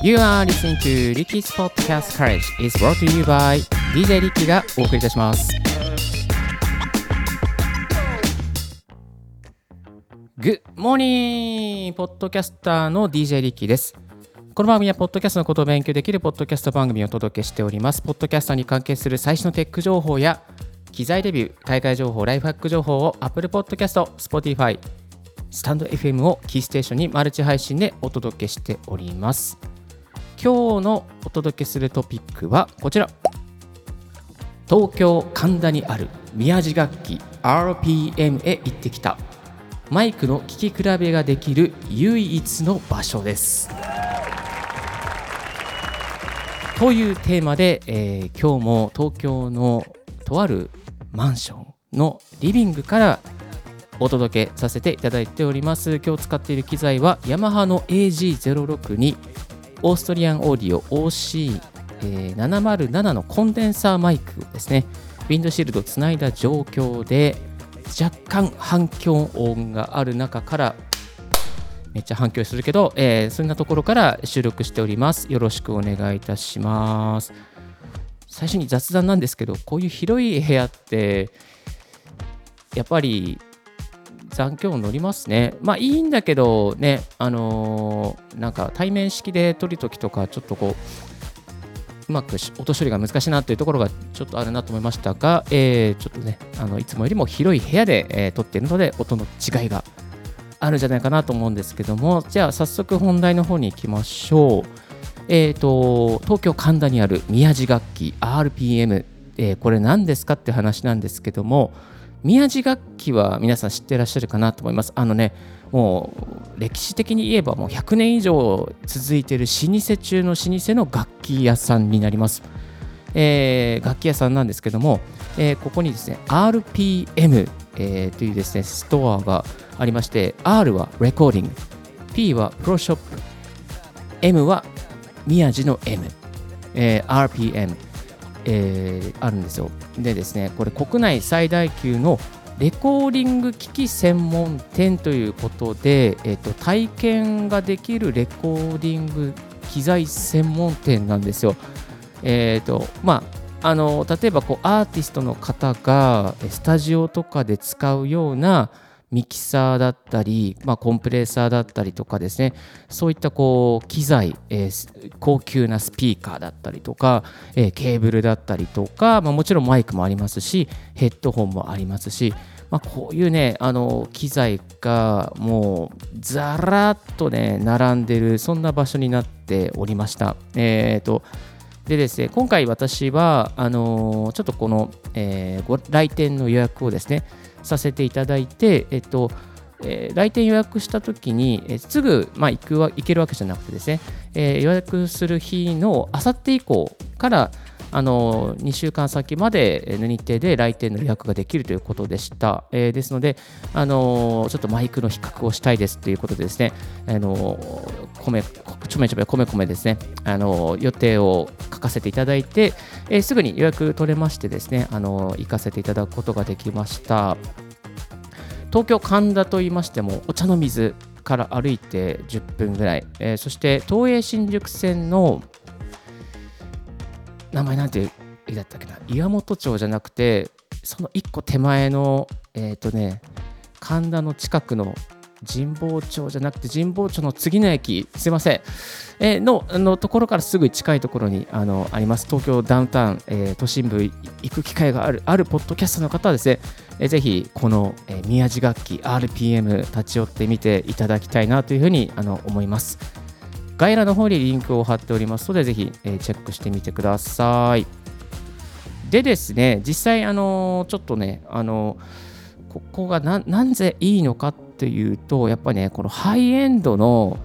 You are listening to Ricky's Podcast Courage is brought to you by DJ リッキーがお送りいたします。Good morning! ポッドキャスターの DJ リッキーです。この番組はポッドキャストのことを勉強できるポッドキャスト番組をお届けしております。ポッドキャスターに関係する最新のテック情報や機材レビュー、大会情報、ライフハック情報を Apple Podcast、Spotify、スタンド FM をキーステーションにマルチ配信でお届けしております。今日のお届けするトピックはこちら。東京神田にある宮地楽器 RPM へ行ってきた。マイクの聴き比べができる唯一の場所です。というテーマで、えー今日も東京のとあるマンションのリビングからお届けさせていただいております。今日使っている機材はヤマハの AG06 にオーストリアンオーディオ OC707、のコンデンサーマイクですね。ウィンドシールドをつないだ状況で若干反響音がある中からめっちゃ反響するけど、えーそんなところから収録しております。よろしくお願いいたします。最初に雑談なんですけど、こういう広い部屋って、やっぱり残響乗りますね。まあいいんだけどね、あのーなんか対面式で撮るときとか、ちょっとこう、うまく音処理が難しいなというところがちょっとあるなと思いましたが、えーちょっとね、あのいつもよりも広い部屋で、えー撮っているので、音の違いがあるんじゃないかなと思うんですけども、じゃあ早速本題の方に行きましょう。えー、と東京神田にある宮地楽器 RPM、えーこれ何ですかって話なんですけども宮地楽器は皆さん知ってらっしゃるかなと思います。あのねもう歴史的に言えばもう100年以上続いている老舗中の老舗の楽器屋さんになります、えー楽器屋さんなんですけども、えーここにですね RPM、えーというですねストアがありまして R はレコーディング P はプロショップ M は宮地の M、えー RPM、えーあるんですよ。でですね、これ国内最大級のレコーディング機器専門店ということで、えーと体験ができるレコーディング機材専門店なんですよ。えーとまあ、あの例えばこうアーティストの方がスタジオとかで使うようなミキサーだったり、まあ、コンプレッサーだったりとかですねそういったこう機材、えー高級なスピーカーだったりとか、えーケーブルだったりとか、まあ、もちろんマイクもありますしヘッドホンもありますし、まあ、こういうねあの機材がもうザラッとね並んでるそんな場所になっておりました。えーとでですね、今回私はあのーちょっとこの、えーご来店の予約をですねさせていただいて、えっとえー来店予約したときに、えーすぐ、まあ、行くわ行けるわけじゃなくてですね、えー予約する日のあさって以降からあの2週間先までえー日程で来店の予約ができるということでした。えーですので、あのちょっとマイクの比較をしたいですということでですね、あの米ちょめちょめ米米ですね、あの予定を書かせていただいて、えーすぐに予約取れましてですね、あの行かせていただくことができました。東京神田と言いましてもお茶の水から歩いて10分ぐらい、えーそして東映新宿線の名前なんてだったっけな？岩本町じゃなくてその1個手前のえっ、とね神田の近くの神保町じゃなくて神保町の次の駅すいません、えーのあのところからすぐ近いところにあのあります。東京ダウンタウン、えー都心部行く機会があるあるポッドキャストの方はですね、えーぜひこの、えー宮地楽器 RPM 立ち寄ってみていただきたいなというふうにあの思います。概要欄の方にリンクを貼っておりますのでぜひ、えーチェックしてみてください。でですね実際あのちょっとねあのここがななんぜいいのかってというとやっぱりねこのハイエンドの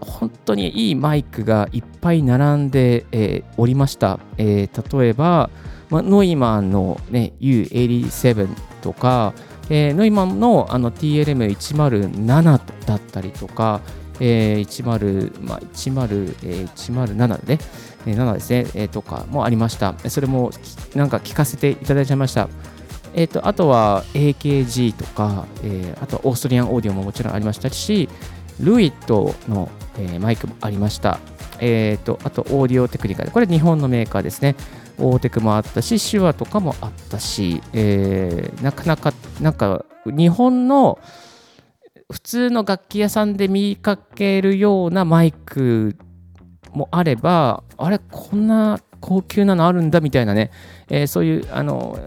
本当にいいマイクがいっぱい並んで、えーおりました、えー例えば、まあ、ノイマンの、ね、U87 とか、えーノイマンのあの TLM107 だったりとか、えー10まあ、10えー107でね、えー7ですね、えーとかもありました。それもきなんか聞かせていただいちゃいました。えー、とあとは AKG とか、えーあとはオーストリアンオーディオももちろんありましたし、ルイットの、えーマイクもありました。えーと、あとオーディオテクニカル、これ日本のメーカーですね。オーテクもあったし、手話とかもあったし、えー、なかなか、なんか日本の普通の楽器屋さんで見かけるようなマイクもあれば、あれ、こんな高級なのあるんだみたいなね、えー、そういう、あの、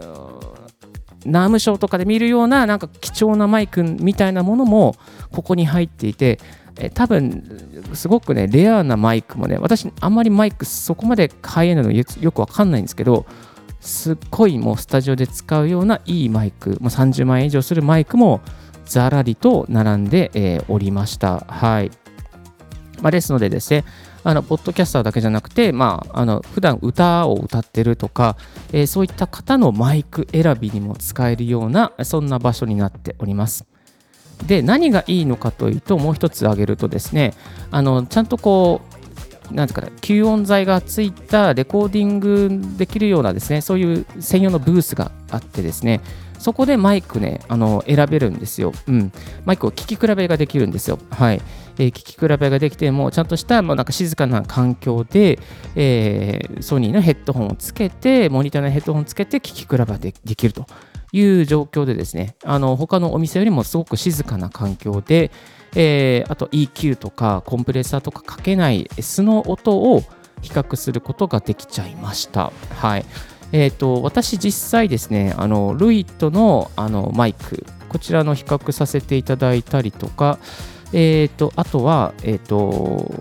ナームショーとかで見るようななんか貴重なマイクみたいなものもここに入っていて、え多分すごくねレアなマイクもね私あんまりマイクそこまで買えないのよくわかんないんですけどすっごいもうスタジオで使うようないいマイクも30万円以上するマイクもざらりと並んで、えー、おりました。はい、まあ、ですのでですねあのポッドキャスターだけじゃなくて、まあ、あの普段歌を歌ってるとか、えー、そういった方のマイク選びにも使えるようなそんな場所になっております。で何がいいのかというともう一つ挙げるとですねあのちゃんとこうなんですかね吸音材がついたレコーディングできるようなですねそういう専用のブースがあってですねそこでマイクね、あの選べるんですよ。うん。マイクを聞き比べができるんですよ。はい。えー、聞き比べができて、もちゃんとした、もうなんか静かな環境で、えー、ソニーのヘッドホンをつけて、モニターのヘッドホンをつけて聞き比べができるという状況でですね、あの他のお店よりもすごく静かな環境で、えー、あと EQ とかコンプレッサーとかかけない素の音を比較することができちゃいました。はい。えーと、私、実際ですね、あのルイットのあのマイク、こちらの比較させていただいたりとか、えーと、あとは、えーと、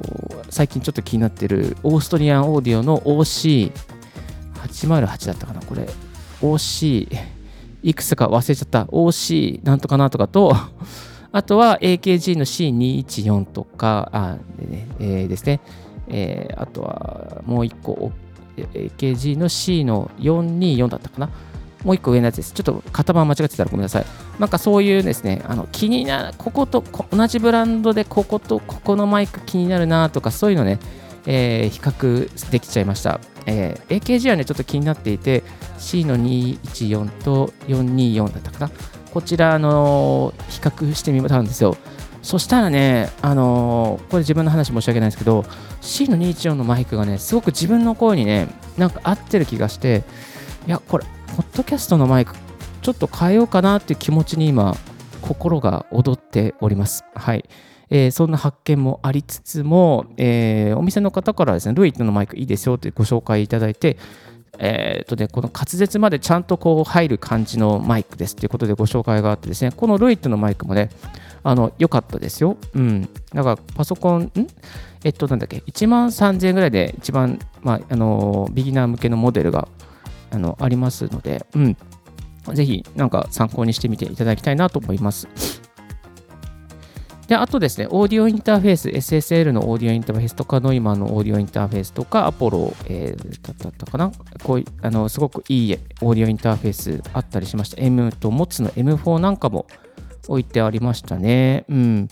最近ちょっと気になってるオーストリアンオーディオの OC808 だったかな、これ。OC、いくつか忘れちゃった。OC なんとかなとかと、あとは AKG の C214 とか、あ、えー、ですね。えー、あとはもう一個 AKG の C の424だったかな。もう一個上のやつです。ちょっと型番間違ってたらごめんなさい。なんかそういうですね、あの気になる、ここと同じブランドでこことここのマイク気になるなとか、そういうのね、えー、比較できちゃいました。えー、AKG はね、ちょっと気になっていて、C の214と424だったかな。こちら、の、比較してみたんですよ。そしたらね、あのー、これ自分の話申し訳ないんですけど、C の214のマイクがね、すごく自分の声にね、なんか合ってる気がして、いや、これ、ポッドキャストのマイク、ちょっと変えようかなっていう気持ちに今、心が踊っております。はい。えー、そんな発見もありつつも、えー、お店の方からですね、ルイットのマイクいいですよってご紹介いただいて、えーとね、この滑舌までちゃんとこう入る感じのマイクですということでご紹介があってですね、このルイットのマイクもね、あの良かったですよ。うん。だからパソコン、ん？えっと、なんだっけ、1万3000円ぐらいで一番、まあ、あの、ビギナー向けのモデルがあのありますので、うん。ぜひ、なんか参考にしてみていただきたいなと思います。で、あとですね、オーディオインターフェース、SSL のオーディオインターフェースとか、ノイマンのオーディオインターフェースとか、アポロ、えー、だったかな？こうい、あの、すごくいいオーディオインターフェースあったりしました。M と MOTS の M4 なんかも置いてありましたね。うん。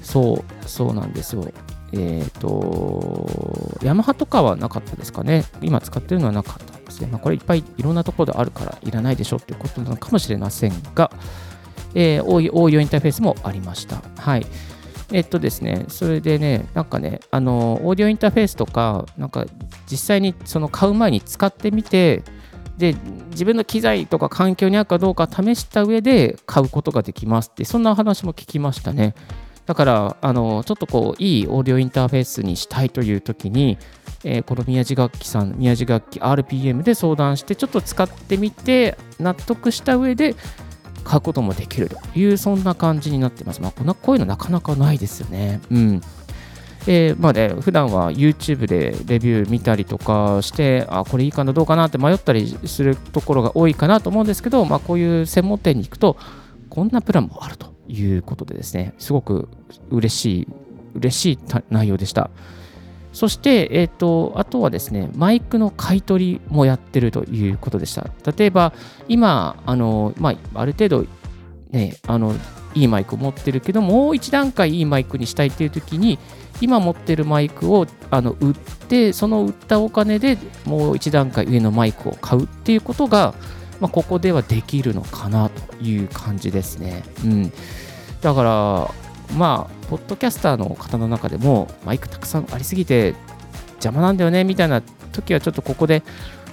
そう、そうなんですよ。えっ、ー、と、ヤマハとかはなかったですかね？今使ってるのはなかったですね。まあ、これいっぱいいろんなところであるからいらないでしょっていうことなのかもしれませんが、えー、応用インターフェースもありました。はい。えっとですね、それでね、なんかね、あの、オーディオインターフェースとか、なんか実際にその買う前に使ってみて、で、自分の機材とか環境に合うかどうか試した上で買うことができますって、そんな話も聞きましたね。だから、あの、ちょっとこう、いいオーディオインターフェースにしたいという時に、えー、この宮地楽器さん、宮地楽器 RPM で相談して、ちょっと使ってみて、納得した上で、買うこともできるという、そんな感じになってます。まあ、こんなこういうのなかなかないですよね。うん。えー、まあね、普段は YouTube でレビュー見たりとかして、あ、これいいかな、どうかなって迷ったりするところが多いかなと思うんですけど、まあ、こういう専門店に行くと、こんなプランもあるということでですね、すごく嬉しい、嬉しい内容でした。そして、えっ、ー、と、あとはですね、マイクの買い取りもやってるということでした。例えば、今、あの、まあ、ある程度、ね、あの、いいマイクを持ってるけど、もう一段階いいマイクにしたいっていう時に、今持ってるマイクをあの売って、その売ったお金でもう一段階上のマイクを買うっていうことが、まあ、ここではできるのかなという感じですね。うん。だから、まあ、ポッドキャスターの方の中でも、マイクたくさんありすぎて、邪魔なんだよねみたいな時はちょっとここで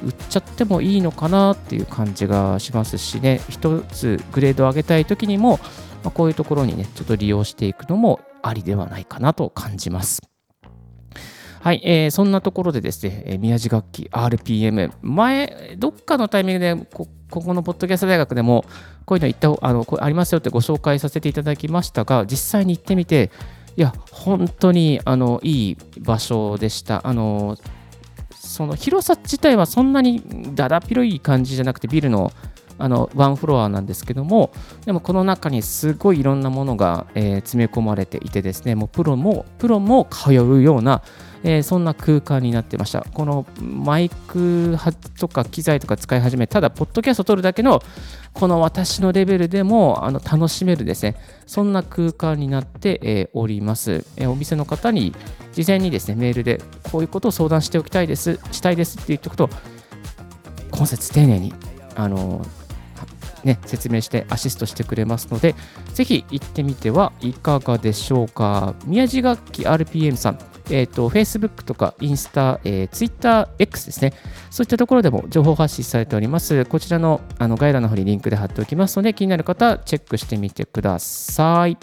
売っちゃってもいいのかなっていう感じがしますしね一つグレードを上げたい時にも、まあ、こういうところにねちょっと利用していくのもありではないかなと感じます。はい、えー、そんなところでですね、宮地楽器 RPM、前、どっかのタイミングでこ、ここのポッドキャスト大学でも、こういうの言ったあのこありますよってご紹介させていただきましたが、実際に行ってみて、いや、本当にあのいい場所でした。あのその広さ自体はそんなにだだ広い感じじゃなくて、ビルのあのワンフロアなんですけども、でもこの中にすごいいろんなものが、えー、詰め込まれていてですね、もうプロもプロも通うような、えー、そんな空間になってました。このマイクとか機材とか使い始め、ただ、ポッドキャストを撮るだけの、この私のレベルでもあの楽しめるですね、そんな空間になって、え、おります、え、お店の方に事前にですね、メールでこういうことを相談しておきたいです、したいですって言っておくと、今節丁寧に、あのね、説明してアシストしてくれますので、ぜひ行ってみてはいかがでしょうか。宮地楽器 RPM さん、えっ、ー、と、Facebook とかインスタ、えー、TwitterX ですね。そういったところでも情報発信されております。こちらのあの概要欄の方にリンクで貼っておきますので、気になる方、チェックしてみてください。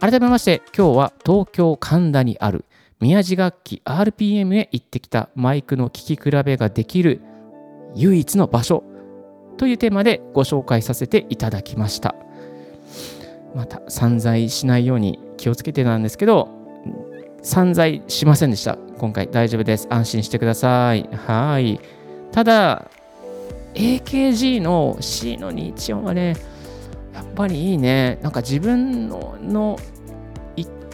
改めまして、今日は東京神田にある宮地楽器 RPM へ行ってきたマイクの聴き比べができる唯一の場所というテーマでご紹介させていただきました。また散財しないように気をつけてなんですけど、散財しませんでした。今回大丈夫です。安心してください。はい。ただ、AKG の C の21音はね、やっぱりいいね。なんか自分のの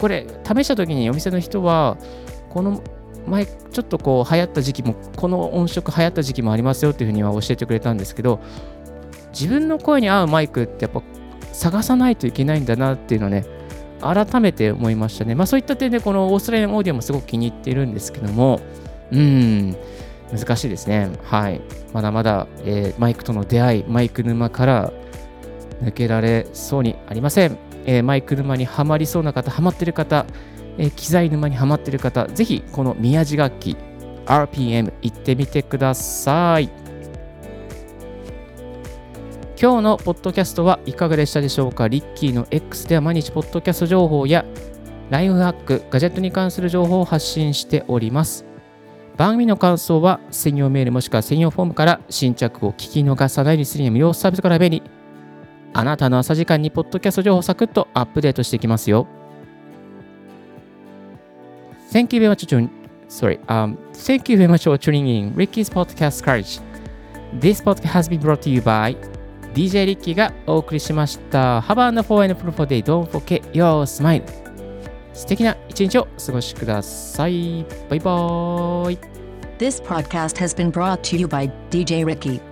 これ試した時にお店の人はこの前ちょっとこう流行った時期もこの音色流行った時期もありますよっていうふうには教えてくれたんですけど自分の声に合うマイクってやっぱ探さないといけないんだなっていうのをね、改めて思いましたね。まあそういった点でこのオーストラリアンオーディオもすごく気に入っているんですけども、うん、難しいですね。はい。まだまだ、えー、マイクとの出会い、マイク沼から抜けられそうにありません。えー、マイク沼にはまりそうな方、はまってる方、えー、機材沼にはまってる方、ぜひこの宮地楽器 RPM 行ってみてください。今日のポッドキャストはいかがでしたでしょうか？リッキーの X では毎日ポッドキャスト情報やライフハック、ガジェットに関する情報を発信しております。番組の感想は専用メールもしくは専用フォームから新着を聞き逃さないようにするには無料サービスから便利。あなたの朝時間にポッドキャスト情報をサクッとアップデートしていきますよ。Thank you very much for sorry, um, thank you very much for tuning in Ricky's Podcast Courage. This podcast has been brought to you by DJ リッキーがお送りしました。Have a wonderful and fruitful day. Don't forget your smile. 素敵な一日をお過ごしください。バイバーイ。This podcast has been brought to you by DJ Ricky.